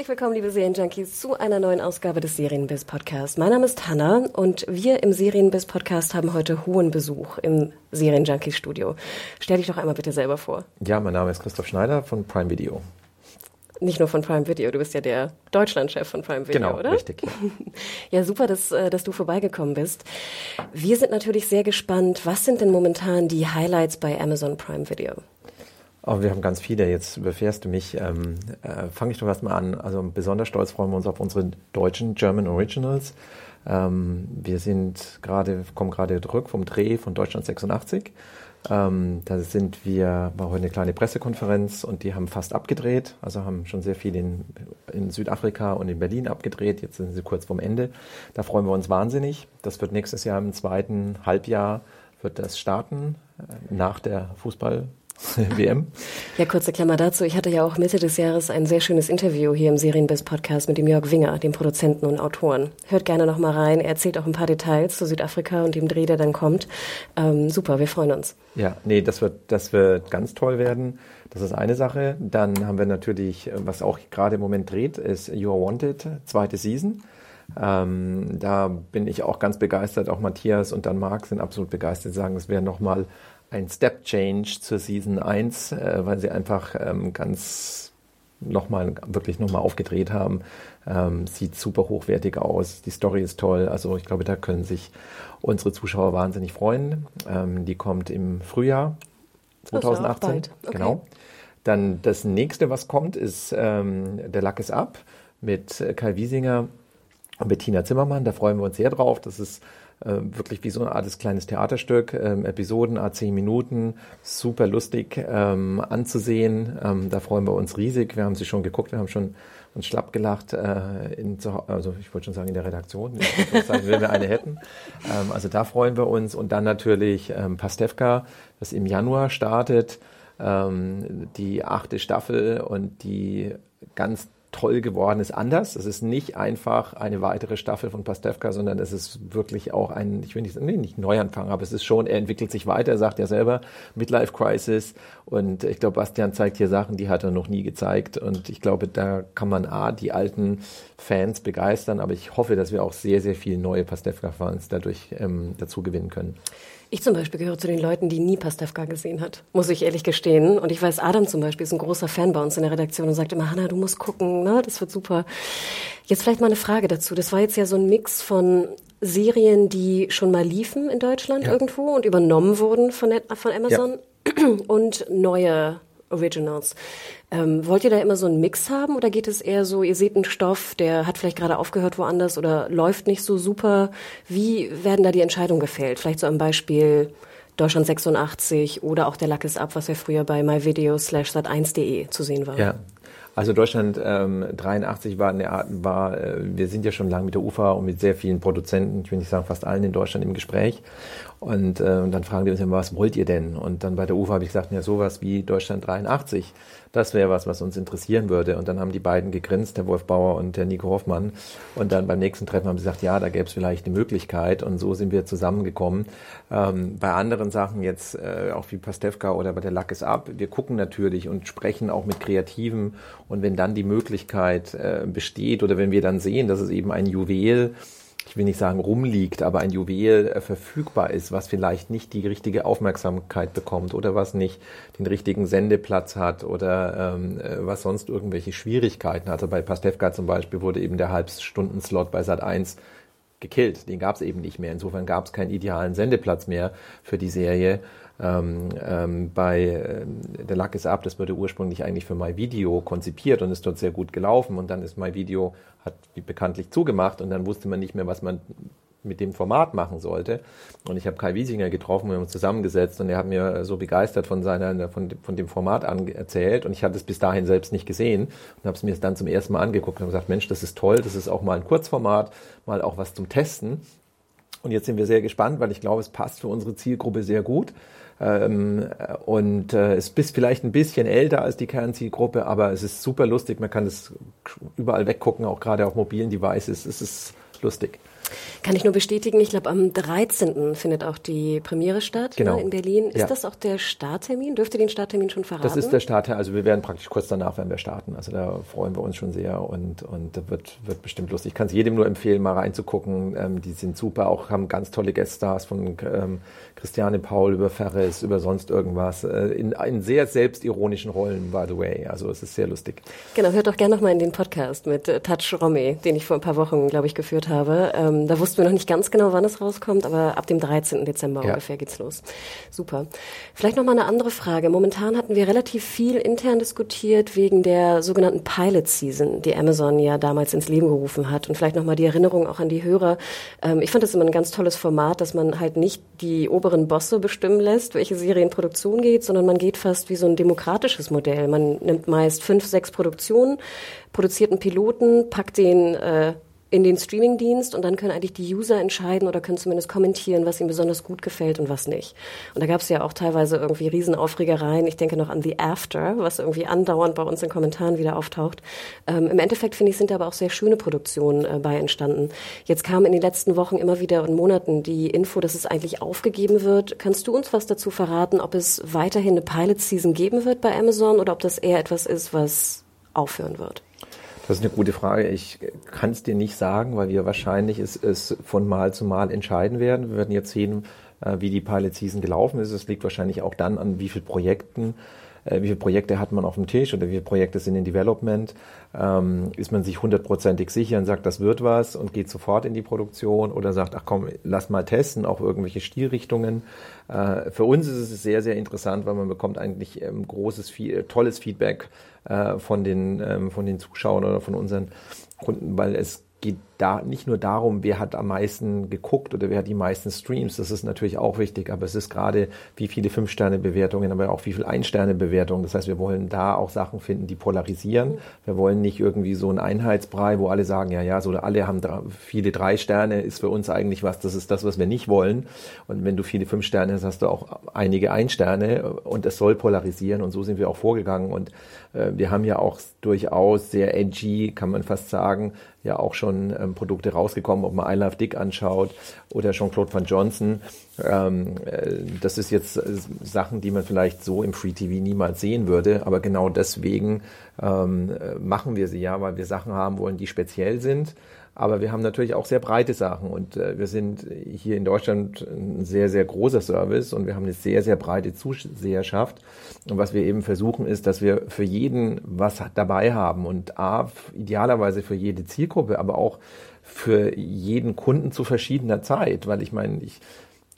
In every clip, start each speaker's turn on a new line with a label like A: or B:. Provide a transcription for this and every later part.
A: Herzlich willkommen, liebe Serienjunkies, zu einer neuen Ausgabe des Serienbiz Podcast. Mein Name ist Hanna und wir im Serienbiz Podcast haben heute hohen Besuch im Serienjunkies Studio. Stell dich doch einmal bitte selber vor.
B: Ja, mein Name ist Christoph Schneider von Prime Video.
A: Nicht nur von Prime Video, du bist ja der Deutschlandchef von Prime Video,
B: genau,
A: oder?
B: richtig.
A: Ja, super, dass, äh, dass du vorbeigekommen bist. Wir sind natürlich sehr gespannt. Was sind denn momentan die Highlights bei Amazon Prime Video?
B: Oh, wir haben ganz viele. Jetzt überfährst du mich. Ähm, äh, Fange ich doch erstmal an. Also besonders stolz freuen wir uns auf unsere deutschen German Originals. Ähm, wir sind gerade, kommen gerade zurück vom Dreh von Deutschland 86. Ähm, da sind wir, war heute eine kleine Pressekonferenz und die haben fast abgedreht. Also haben schon sehr viel in, in Südafrika und in Berlin abgedreht. Jetzt sind sie kurz vorm Ende. Da freuen wir uns wahnsinnig. Das wird nächstes Jahr im zweiten Halbjahr wird das starten, äh, nach der Fußball WM.
A: Ja, kurze Klammer dazu. Ich hatte ja auch Mitte des Jahres ein sehr schönes Interview hier im Serienbiz Podcast mit dem Jörg Winger, dem Produzenten und Autoren. Hört gerne noch mal rein. Er erzählt auch ein paar Details zu Südafrika und dem Dreh, der dann kommt. Ähm, super, wir freuen uns.
B: Ja, nee, das wird, das wird ganz toll werden. Das ist eine Sache. Dann haben wir natürlich, was auch gerade im Moment dreht, ist You Are Wanted, zweite Season. Ähm, da bin ich auch ganz begeistert. Auch Matthias und dann Marc sind absolut begeistert, sagen, es wäre nochmal ein Step Change zur Season 1, äh, weil sie einfach ähm, ganz nochmal, wirklich nochmal aufgedreht haben. Ähm, sieht super hochwertig aus, die Story ist toll. Also ich glaube, da können sich unsere Zuschauer wahnsinnig freuen. Ähm, die kommt im Frühjahr 2018.
A: Okay.
B: Genau. Dann das nächste, was kommt, ist ähm, Der Lack ist ab mit Kai Wiesinger und Bettina Zimmermann. Da freuen wir uns sehr drauf. Das ist wirklich wie so eine Art kleines Theaterstück, ähm, Episoden, a zehn Minuten, super lustig ähm, anzusehen. Ähm, da freuen wir uns riesig. Wir haben sie schon geguckt, wir haben schon uns schlapp gelacht, äh, in, also ich wollte schon sagen in der Redaktion, sagen, wenn wir eine hätten. Ähm, also da freuen wir uns. Und dann natürlich ähm, Pastewka, das im Januar startet, ähm, die achte Staffel und die ganz toll geworden ist anders. Es ist nicht einfach eine weitere Staffel von Pastewka, sondern es ist wirklich auch ein, ich will nicht, nee, nicht Neuanfang, aber es ist schon, er entwickelt sich weiter, er sagt ja selber, Midlife Crisis. Und ich glaube, Bastian zeigt hier Sachen, die hat er noch nie gezeigt. Und ich glaube, da kann man A, die alten Fans begeistern, aber ich hoffe, dass wir auch sehr, sehr viele neue Pastewka-Fans dadurch ähm, dazu gewinnen können.
A: Ich zum Beispiel gehöre zu den Leuten, die nie Pastewka gesehen hat, muss ich ehrlich gestehen. Und ich weiß, Adam zum Beispiel ist ein großer Fan bei uns in der Redaktion und sagt immer, Hanna, du musst gucken, ne? das wird super. Jetzt vielleicht mal eine Frage dazu. Das war jetzt ja so ein Mix von Serien, die schon mal liefen in Deutschland ja. irgendwo und übernommen wurden von, von Amazon ja. und neue Originals. Ähm, wollt ihr da immer so einen Mix haben oder geht es eher so, ihr seht einen Stoff, der hat vielleicht gerade aufgehört woanders oder läuft nicht so super? Wie werden da die Entscheidungen gefällt? Vielleicht so am Beispiel Deutschland 86 oder auch der Lack ist ab, was ja früher bei myvideo slash sat1.de zu sehen war.
B: Ja, also Deutschland ähm, 83 war, eine war äh, wir sind ja schon lange mit der UFA und mit sehr vielen Produzenten, ich will nicht sagen fast allen in Deutschland im Gespräch. Und, äh, und dann fragen die uns immer, was wollt ihr denn? Und dann bei der UFA habe ich gesagt, ja sowas wie Deutschland 83. Das wäre was, was uns interessieren würde. Und dann haben die beiden gegrinst, der Wolf Bauer und der Nico Hoffmann. Und dann beim nächsten Treffen haben sie gesagt, ja, da gäbe es vielleicht eine Möglichkeit. Und so sind wir zusammengekommen. Ähm, bei anderen Sachen jetzt, äh, auch wie Pastewka oder bei der Lack ist ab, wir gucken natürlich und sprechen auch mit Kreativen. Und wenn dann die Möglichkeit äh, besteht oder wenn wir dann sehen, dass es eben ein Juwel ich will nicht sagen rumliegt, aber ein Juwel äh, verfügbar ist, was vielleicht nicht die richtige Aufmerksamkeit bekommt oder was nicht den richtigen Sendeplatz hat oder ähm, äh, was sonst irgendwelche Schwierigkeiten hat. Also bei Pastewka zum Beispiel wurde eben der Halbstundenslot bei Sat 1 gekillt. Den gab es eben nicht mehr. Insofern gab es keinen idealen Sendeplatz mehr für die Serie. Ähm, ähm, bei äh, Der Lack ist ab, das wurde ursprünglich eigentlich für MyVideo konzipiert und ist dort sehr gut gelaufen. Und dann ist MyVideo, hat wie bekanntlich zugemacht und dann wusste man nicht mehr, was man mit dem Format machen sollte. Und ich habe Kai Wiesinger getroffen, wir haben uns zusammengesetzt und er hat mir so begeistert von seiner, von, von dem Format an erzählt und ich hatte es bis dahin selbst nicht gesehen und habe es mir dann zum ersten Mal angeguckt und gesagt, Mensch, das ist toll, das ist auch mal ein Kurzformat, mal auch was zum Testen. Und jetzt sind wir sehr gespannt, weil ich glaube, es passt für unsere Zielgruppe sehr gut. Ähm, und äh, es ist vielleicht ein bisschen älter als die Kernzielgruppe, aber es ist super lustig. Man kann es überall weggucken, auch gerade auf mobilen Devices. Es ist lustig.
A: Kann ich nur bestätigen. Ich glaube, am 13. findet auch die Premiere statt
B: genau.
A: ne, in Berlin. Ist
B: ja.
A: das auch der Starttermin? Dürft ihr den Starttermin schon verraten?
B: Das ist der Starttermin. Also wir werden praktisch kurz danach werden wir starten. Also da freuen wir uns schon sehr und, und das wird, wird bestimmt lustig. Ich kann es jedem nur empfehlen, mal reinzugucken. Ähm, die sind super, auch haben ganz tolle Gueststars von ähm, Christiane Paul über Ferris, über sonst irgendwas. Äh, in, in sehr selbstironischen Rollen, by the way. Also es ist sehr lustig.
A: Genau, hört doch gerne nochmal in den Podcast mit äh, Touch Romy, den ich vor ein paar Wochen, glaube ich, geführt habe. Ähm, da wussten wir noch nicht ganz genau, wann es rauskommt, aber ab dem 13. Dezember ja. ungefähr geht's los. Super. Vielleicht noch mal eine andere Frage. Momentan hatten wir relativ viel intern diskutiert wegen der sogenannten Pilot Season, die Amazon ja damals ins Leben gerufen hat. Und vielleicht noch mal die Erinnerung auch an die Hörer. Ähm, ich fand das immer ein ganz tolles Format, dass man halt nicht die oberen Bosse bestimmen lässt, welche Serie in Produktion geht, sondern man geht fast wie so ein demokratisches Modell. Man nimmt meist fünf, sechs Produktionen, produziert einen Piloten, packt den äh, in den Streamingdienst und dann können eigentlich die User entscheiden oder können zumindest kommentieren, was ihnen besonders gut gefällt und was nicht. Und da gab es ja auch teilweise irgendwie Riesenaufregereien. Ich denke noch an The After, was irgendwie andauernd bei uns in Kommentaren wieder auftaucht. Ähm, Im Endeffekt finde ich, sind da aber auch sehr schöne Produktionen äh, bei entstanden. Jetzt kam in den letzten Wochen immer wieder und Monaten die Info, dass es eigentlich aufgegeben wird. Kannst du uns was dazu verraten, ob es weiterhin eine Pilot Season geben wird bei Amazon oder ob das eher etwas ist, was aufhören wird?
B: Das ist eine gute Frage. Ich kann es dir nicht sagen, weil wir wahrscheinlich es, es von Mal zu Mal entscheiden werden. Wir werden jetzt sehen, äh, wie die Pilot Season gelaufen ist. Es liegt wahrscheinlich auch dann an, wie viele Projekten wie viele Projekte hat man auf dem Tisch oder wie viele Projekte sind in Development, ähm, ist man sich hundertprozentig sicher und sagt, das wird was und geht sofort in die Produktion oder sagt, ach komm, lass mal testen, auch irgendwelche Stilrichtungen. Äh, für uns ist es sehr, sehr interessant, weil man bekommt eigentlich ähm, großes, viel, tolles Feedback äh, von, den, ähm, von den Zuschauern oder von unseren Kunden, weil es geht da nicht nur darum, wer hat am meisten geguckt oder wer hat die meisten Streams, das ist natürlich auch wichtig, aber es ist gerade, wie viele Fünf-Sterne-Bewertungen, aber auch wie viele Ein-Sterne-Bewertungen. Das heißt, wir wollen da auch Sachen finden, die polarisieren. Wir wollen nicht irgendwie so einen Einheitsbrei, wo alle sagen, ja, ja, so alle haben drei, viele drei Sterne, ist für uns eigentlich was, das ist das, was wir nicht wollen. Und wenn du viele fünf Sterne hast, hast du auch einige Ein-Sterne und es soll polarisieren und so sind wir auch vorgegangen und äh, wir haben ja auch durchaus sehr edgy, kann man fast sagen, ja auch schon ähm, Produkte rausgekommen, ob man I Love Dick anschaut oder Jean-Claude Van Johnson. Ähm, äh, das ist jetzt äh, Sachen, die man vielleicht so im Free TV niemals sehen würde, aber genau deswegen ähm, äh, machen wir sie ja, weil wir Sachen haben wollen, die speziell sind aber wir haben natürlich auch sehr breite Sachen und äh, wir sind hier in Deutschland ein sehr, sehr großer Service und wir haben eine sehr, sehr breite Zuseherschaft. Und was wir eben versuchen ist, dass wir für jeden was dabei haben und A, idealerweise für jede Zielgruppe, aber auch für jeden Kunden zu verschiedener Zeit, weil ich meine, ich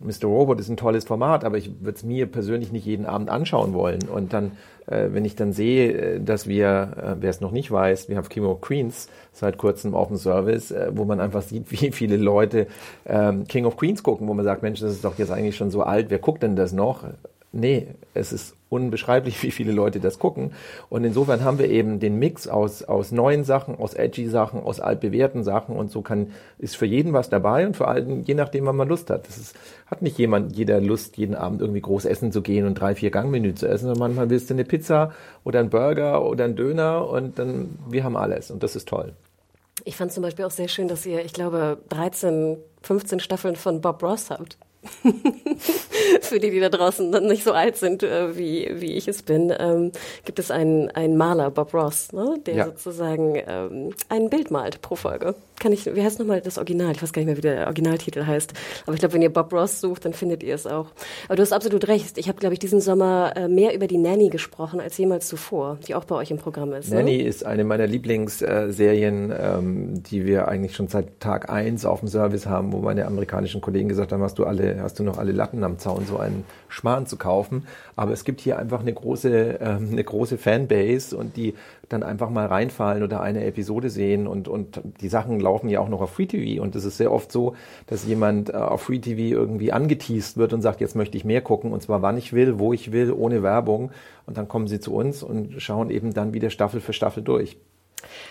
B: Mr. Robot ist ein tolles Format, aber ich würde es mir persönlich nicht jeden Abend anschauen wollen. Und dann, äh, wenn ich dann sehe, äh, dass wir, äh, wer es noch nicht weiß, wir haben King Queens seit kurzem auf dem Service, äh, wo man einfach sieht, wie viele Leute ähm, King of Queens gucken, wo man sagt, Mensch, das ist doch jetzt eigentlich schon so alt, wer guckt denn das noch? Nee, es ist unbeschreiblich, wie viele Leute das gucken. Und insofern haben wir eben den Mix aus, aus neuen Sachen, aus edgy Sachen, aus altbewährten Sachen und so kann, ist für jeden was dabei und für allen, je nachdem, wann man Lust hat. Das ist, hat nicht jemand, jeder Lust, jeden Abend irgendwie groß essen zu gehen und drei, vier Gangmenü zu essen, sondern manchmal willst du eine Pizza oder einen Burger oder einen Döner und dann, wir haben alles und das ist toll.
A: Ich fand zum Beispiel auch sehr schön, dass ihr, ich glaube, 13, 15 Staffeln von Bob Ross habt. Für die, die da draußen nicht so alt sind, äh, wie, wie ich es bin, ähm, gibt es einen, einen Maler, Bob Ross, ne, der ja. sozusagen ähm, ein Bild malt pro Folge. Kann ich, wie heißt nochmal das Original? Ich weiß gar nicht mehr, wie der Originaltitel heißt. Aber ich glaube, wenn ihr Bob Ross sucht, dann findet ihr es auch. Aber du hast absolut recht. Ich habe, glaube ich, diesen Sommer äh, mehr über die Nanny gesprochen als jemals zuvor, die auch bei euch im Programm ist.
B: Ne? Nanny ne? ist eine meiner Lieblingsserien, ähm, die wir eigentlich schon seit Tag eins auf dem Service haben, wo meine amerikanischen Kollegen gesagt haben, hast du alle hast du noch alle Latten am Zaun, so einen Schmarrn zu kaufen. Aber es gibt hier einfach eine große, ähm, eine große Fanbase und die dann einfach mal reinfallen oder eine Episode sehen und, und die Sachen laufen ja auch noch auf Free TV und es ist sehr oft so, dass jemand äh, auf Free TV irgendwie angeteased wird und sagt, jetzt möchte ich mehr gucken und zwar wann ich will, wo ich will, ohne Werbung und dann kommen sie zu uns und schauen eben dann wieder Staffel für Staffel durch.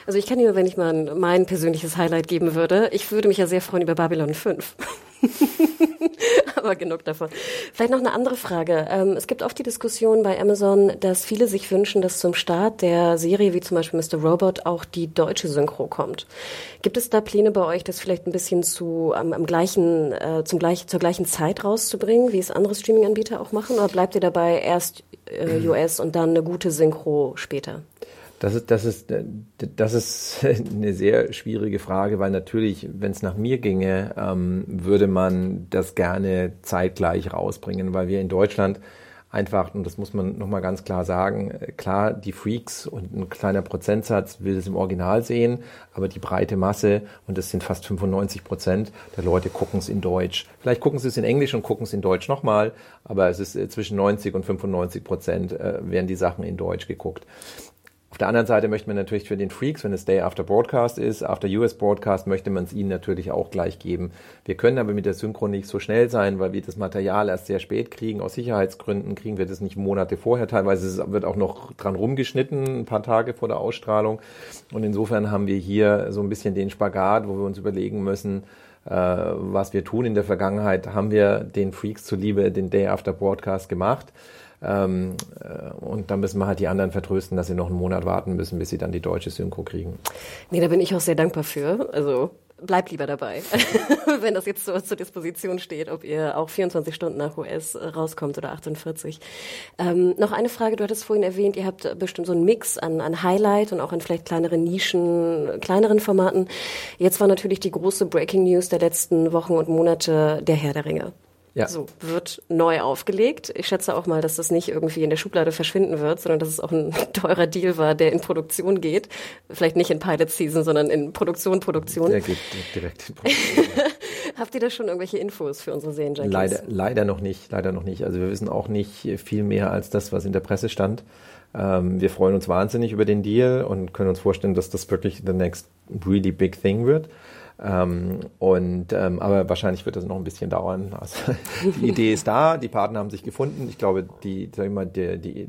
A: Also ich kann dir, wenn ich mal mein persönliches Highlight geben würde, ich würde mich ja sehr freuen über Babylon 5. Aber genug davon. Vielleicht noch eine andere Frage. Ähm, es gibt oft die Diskussion bei Amazon, dass viele sich wünschen, dass zum Start der Serie, wie zum Beispiel Mr. Robot, auch die deutsche Synchro kommt. Gibt es da Pläne bei euch, das vielleicht ein bisschen zu, am, am gleichen, äh, zum gleich, zur gleichen Zeit rauszubringen, wie es andere Streaming-Anbieter auch machen? Oder bleibt ihr dabei erst äh, US und dann eine gute Synchro später?
B: Das ist, das ist, das ist eine sehr schwierige Frage, weil natürlich, wenn es nach mir ginge, ähm, würde man das gerne zeitgleich rausbringen, weil wir in Deutschland einfach, und das muss man nochmal ganz klar sagen, klar, die Freaks und ein kleiner Prozentsatz will es im Original sehen, aber die breite Masse, und das sind fast 95 Prozent der Leute, gucken es in Deutsch. Vielleicht gucken sie es in Englisch und gucken es in Deutsch nochmal, aber es ist äh, zwischen 90 und 95 Prozent äh, werden die Sachen in Deutsch geguckt. Auf der anderen Seite möchte man natürlich für den Freaks, wenn es Day After Broadcast ist, After US Broadcast, möchte man es ihnen natürlich auch gleich geben. Wir können aber mit der Synchro nicht so schnell sein, weil wir das Material erst sehr spät kriegen. Aus Sicherheitsgründen kriegen wir das nicht Monate vorher. Teilweise wird auch noch dran rumgeschnitten, ein paar Tage vor der Ausstrahlung. Und insofern haben wir hier so ein bisschen den Spagat, wo wir uns überlegen müssen, äh, was wir tun. In der Vergangenheit haben wir den Freaks zuliebe den Day After Broadcast gemacht. Ähm, äh, und dann müssen wir halt die anderen vertrösten, dass sie noch einen Monat warten müssen, bis sie dann die deutsche Synchro kriegen.
A: Nee, da bin ich auch sehr dankbar für. Also bleib lieber dabei, wenn das jetzt so zur Disposition steht, ob ihr auch 24 Stunden nach US rauskommt oder 48. Ähm, noch eine Frage, du hattest vorhin erwähnt, ihr habt bestimmt so einen Mix an, an Highlight und auch an vielleicht kleineren Nischen, kleineren Formaten. Jetzt war natürlich die große Breaking News der letzten Wochen und Monate der Herr der Ringe. Ja. So, wird neu aufgelegt. Ich schätze auch mal, dass das nicht irgendwie in der Schublade verschwinden wird, sondern dass es auch ein teurer Deal war, der in Produktion geht. Vielleicht nicht in Pilot Season, sondern in Produktion, Produktion.
B: Der geht direkt in Produktion.
A: Habt ihr da schon irgendwelche Infos für unsere Serienjunkies?
B: Leider, leider noch nicht, leider noch nicht. Also wir wissen auch nicht viel mehr als das, was in der Presse stand. Ähm, wir freuen uns wahnsinnig über den Deal und können uns vorstellen, dass das wirklich the next really big thing wird. Ähm, und ähm, aber wahrscheinlich wird das noch ein bisschen dauern. Also, die Idee ist da, die Partner haben sich gefunden. Ich glaube, die, sag ich mal, der, die,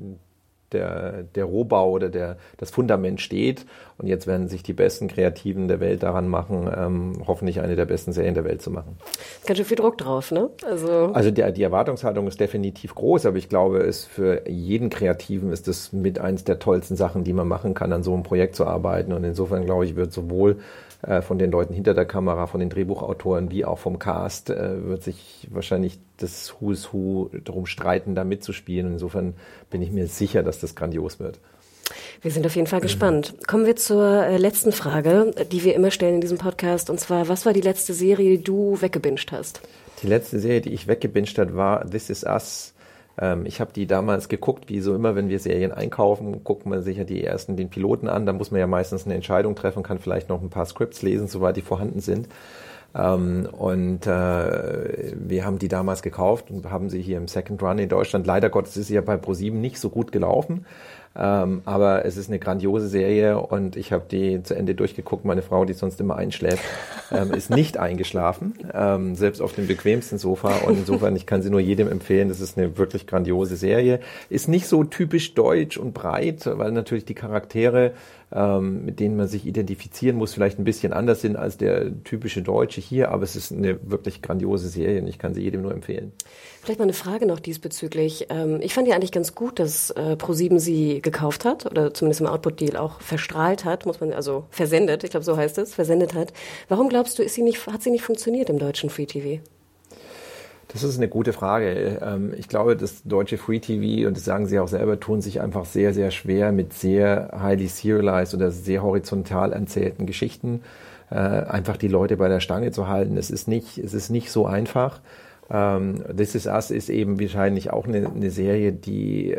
B: der, der Rohbau oder der, das Fundament steht. Und jetzt werden sich die besten Kreativen der Welt daran machen, ähm, hoffentlich eine der besten Serien der Welt zu machen.
A: Ganz schön viel Druck drauf, ne?
B: Also, also der, die Erwartungshaltung ist definitiv groß, aber ich glaube, es für jeden Kreativen ist es mit eins der tollsten Sachen, die man machen kann, an so einem Projekt zu arbeiten. Und insofern, glaube ich, wird sowohl äh, von den Leuten hinter der Kamera, von den Drehbuchautoren wie auch vom Cast, äh, wird sich wahrscheinlich das Who's Who darum streiten, da mitzuspielen. Insofern bin ich mir sicher, dass das grandios wird.
A: Wir sind auf jeden Fall gespannt. Kommen wir zur äh, letzten Frage, die wir immer stellen in diesem Podcast. Und zwar, was war die letzte Serie, die du weggebinged hast?
B: Die letzte Serie, die ich weggebinged habe, war This Is Us ähm, ich habe die damals geguckt, wie so immer, wenn wir Serien einkaufen, guckt man sich ja die ersten, den Piloten an, da muss man ja meistens eine Entscheidung treffen, kann vielleicht noch ein paar Scripts lesen, soweit die vorhanden sind. Ähm, und äh, wir haben die damals gekauft und haben sie hier im Second Run in Deutschland. Leider Gottes ist sie ja bei ProSieben nicht so gut gelaufen. Ähm, aber es ist eine grandiose Serie und ich habe die zu Ende durchgeguckt. Meine Frau, die sonst immer einschläft, ähm, ist nicht eingeschlafen, ähm, selbst auf dem bequemsten Sofa. Und insofern, ich kann sie nur jedem empfehlen. Das ist eine wirklich grandiose Serie. Ist nicht so typisch deutsch und breit, weil natürlich die Charaktere ähm, mit denen man sich identifizieren muss, vielleicht ein bisschen anders sind als der typische Deutsche hier, aber es ist eine wirklich grandiose Serie und ich kann sie jedem nur empfehlen.
A: Vielleicht mal eine Frage noch diesbezüglich. Ähm, ich fand ja eigentlich ganz gut, dass äh, ProSieben sie gekauft hat oder zumindest im Output-Deal auch verstrahlt hat, muss man also versendet, ich glaube so heißt es, versendet hat. Warum glaubst du, ist sie nicht, hat sie nicht funktioniert im deutschen Free TV?
B: Das ist eine gute Frage. Ähm, ich glaube, das deutsche Free TV, und das sagen Sie auch selber, tun sich einfach sehr, sehr schwer mit sehr highly serialized oder sehr horizontal erzählten Geschichten, äh, einfach die Leute bei der Stange zu halten. Es ist nicht, es ist nicht so einfach. Ähm, This Is Us ist eben wahrscheinlich auch eine, eine Serie, die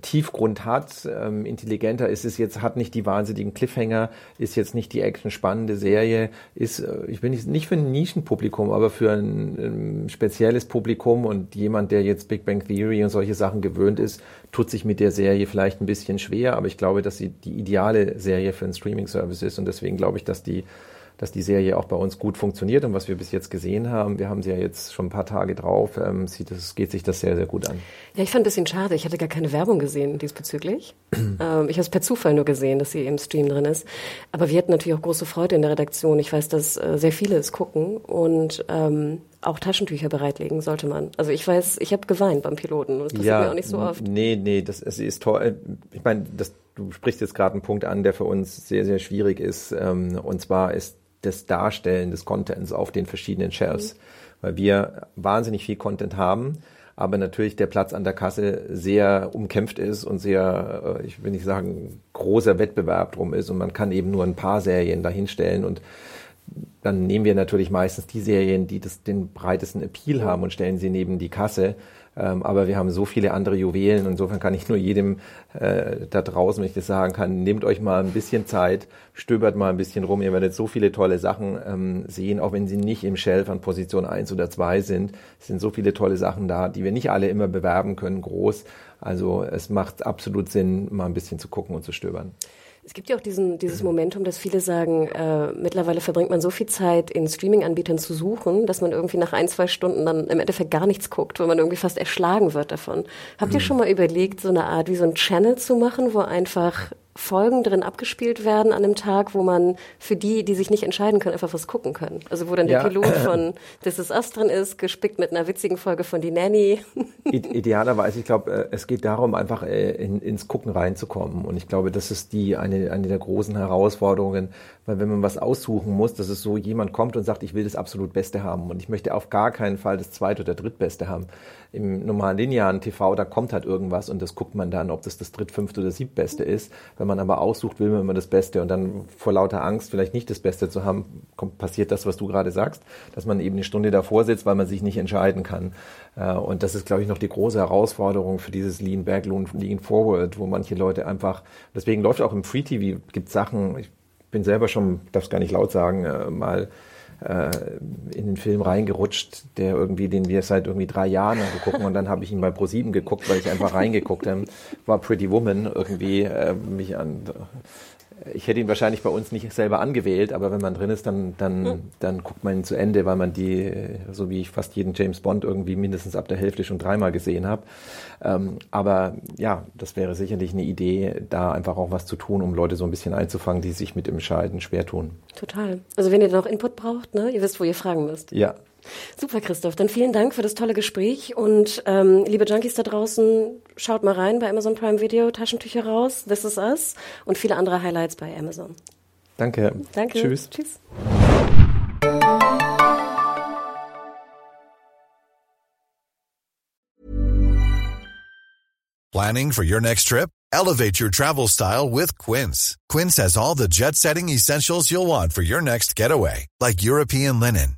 B: Tiefgrund hat, ähm, intelligenter ist es jetzt, hat nicht die wahnsinnigen Cliffhanger, ist jetzt nicht die action spannende Serie, ist, äh, ich bin nicht, nicht für ein Nischenpublikum, aber für ein, ein, spezielles Publikum und jemand, der jetzt Big Bang Theory und solche Sachen gewöhnt ist, tut sich mit der Serie vielleicht ein bisschen schwer, aber ich glaube, dass sie die ideale Serie für einen Streaming-Service ist und deswegen glaube ich, dass die dass die Serie auch bei uns gut funktioniert und was wir bis jetzt gesehen haben, wir haben sie ja jetzt schon ein paar Tage drauf, ähm, sieht es, geht sich das sehr, sehr gut an.
A: Ja, ich fand ein bisschen schade. Ich hatte gar keine Werbung gesehen diesbezüglich. ähm, ich habe es per Zufall nur gesehen, dass sie im Stream drin ist. Aber wir hatten natürlich auch große Freude in der Redaktion. Ich weiß, dass äh, sehr viele es gucken und ähm, auch Taschentücher bereitlegen sollte man. Also ich weiß, ich habe geweint beim Piloten. Das passiert ja, mir auch nicht so oft.
B: Nee, nee, das, das ist toll. Ich meine, das, du sprichst jetzt gerade einen Punkt an, der für uns sehr, sehr schwierig ist. Ähm, und zwar ist das Darstellen des Contents auf den verschiedenen Shelves, mhm. weil wir wahnsinnig viel Content haben, aber natürlich der Platz an der Kasse sehr umkämpft ist und sehr, äh, ich will nicht sagen, großer Wettbewerb drum ist und man kann eben nur ein paar Serien dahinstellen und dann nehmen wir natürlich meistens die Serien, die das, den breitesten Appeal haben und stellen sie neben die Kasse. Ähm, aber wir haben so viele andere Juwelen. Insofern kann ich nur jedem äh, da draußen, wenn ich das sagen kann, nehmt euch mal ein bisschen Zeit, stöbert mal ein bisschen rum. Ihr werdet so viele tolle Sachen ähm, sehen, auch wenn sie nicht im Shelf an Position 1 oder 2 sind. Es sind so viele tolle Sachen da, die wir nicht alle immer bewerben können, groß. Also es macht absolut Sinn, mal ein bisschen zu gucken und zu stöbern.
A: Es gibt ja auch diesen, dieses Momentum, dass viele sagen, äh, mittlerweile verbringt man so viel Zeit in Streaming-Anbietern zu suchen, dass man irgendwie nach ein, zwei Stunden dann im Endeffekt gar nichts guckt, weil man irgendwie fast erschlagen wird davon. Habt ihr mhm. schon mal überlegt, so eine Art wie so ein Channel zu machen, wo einfach Folgen drin abgespielt werden an einem Tag, wo man für die, die sich nicht entscheiden können, einfach was gucken können. Also wo dann ja. der Pilot von This Is Us drin ist, gespickt mit einer witzigen Folge von Die Nanny.
B: Idealerweise, ich glaube, äh, es geht darum, einfach äh, in, ins Gucken reinzukommen. Und ich glaube, das ist die eine, eine der großen Herausforderungen, weil wenn man was aussuchen muss, dass es so jemand kommt und sagt, ich will das absolut Beste haben und ich möchte auf gar keinen Fall das Zweit- oder Drittbeste haben im normalen linearen TV, da kommt halt irgendwas und das guckt man dann, ob das das dritt, fünfte oder siebtbeste ist. Wenn man aber aussucht, will man immer das Beste und dann vor lauter Angst vielleicht nicht das Beste zu haben, kommt, passiert das, was du gerade sagst, dass man eben eine Stunde davor sitzt, weil man sich nicht entscheiden kann. Äh, und das ist, glaube ich, noch die große Herausforderung für dieses Lean Back, Lean Forward, wo manche Leute einfach, deswegen läuft auch im Free TV, gibt Sachen, ich bin selber schon, darf es gar nicht laut sagen, äh, mal äh, in den Film reingerutscht, der irgendwie, den wir seit irgendwie drei Jahren angeguckt und dann habe ich ihn bei Pro7 geguckt, weil ich einfach reingeguckt habe, war Pretty Woman irgendwie äh, mich an ich hätte ihn wahrscheinlich bei uns nicht selber angewählt, aber wenn man drin ist, dann, dann, hm. dann guckt man ihn zu Ende, weil man die, so wie ich fast jeden James Bond irgendwie mindestens ab der Hälfte schon dreimal gesehen habe. Ähm, aber ja, das wäre sicherlich eine Idee, da einfach auch was zu tun, um Leute so ein bisschen einzufangen, die sich mit dem Scheiden schwer tun.
A: Total. Also wenn ihr noch Input braucht, ne, ihr wisst, wo ihr fragen müsst.
B: Ja,
A: Super, Christoph. Dann vielen Dank für das tolle Gespräch. Und ähm, liebe Junkies da draußen, schaut mal rein bei Amazon Prime Video, Taschentücher raus, This is Us und viele andere Highlights bei Amazon.
B: Danke.
A: Danke.
B: Tschüss.
A: Tschüss.
C: Planning for your next trip? Elevate your travel style with Quince. Quince has all the jet-setting essentials you'll want for your next getaway, like European linen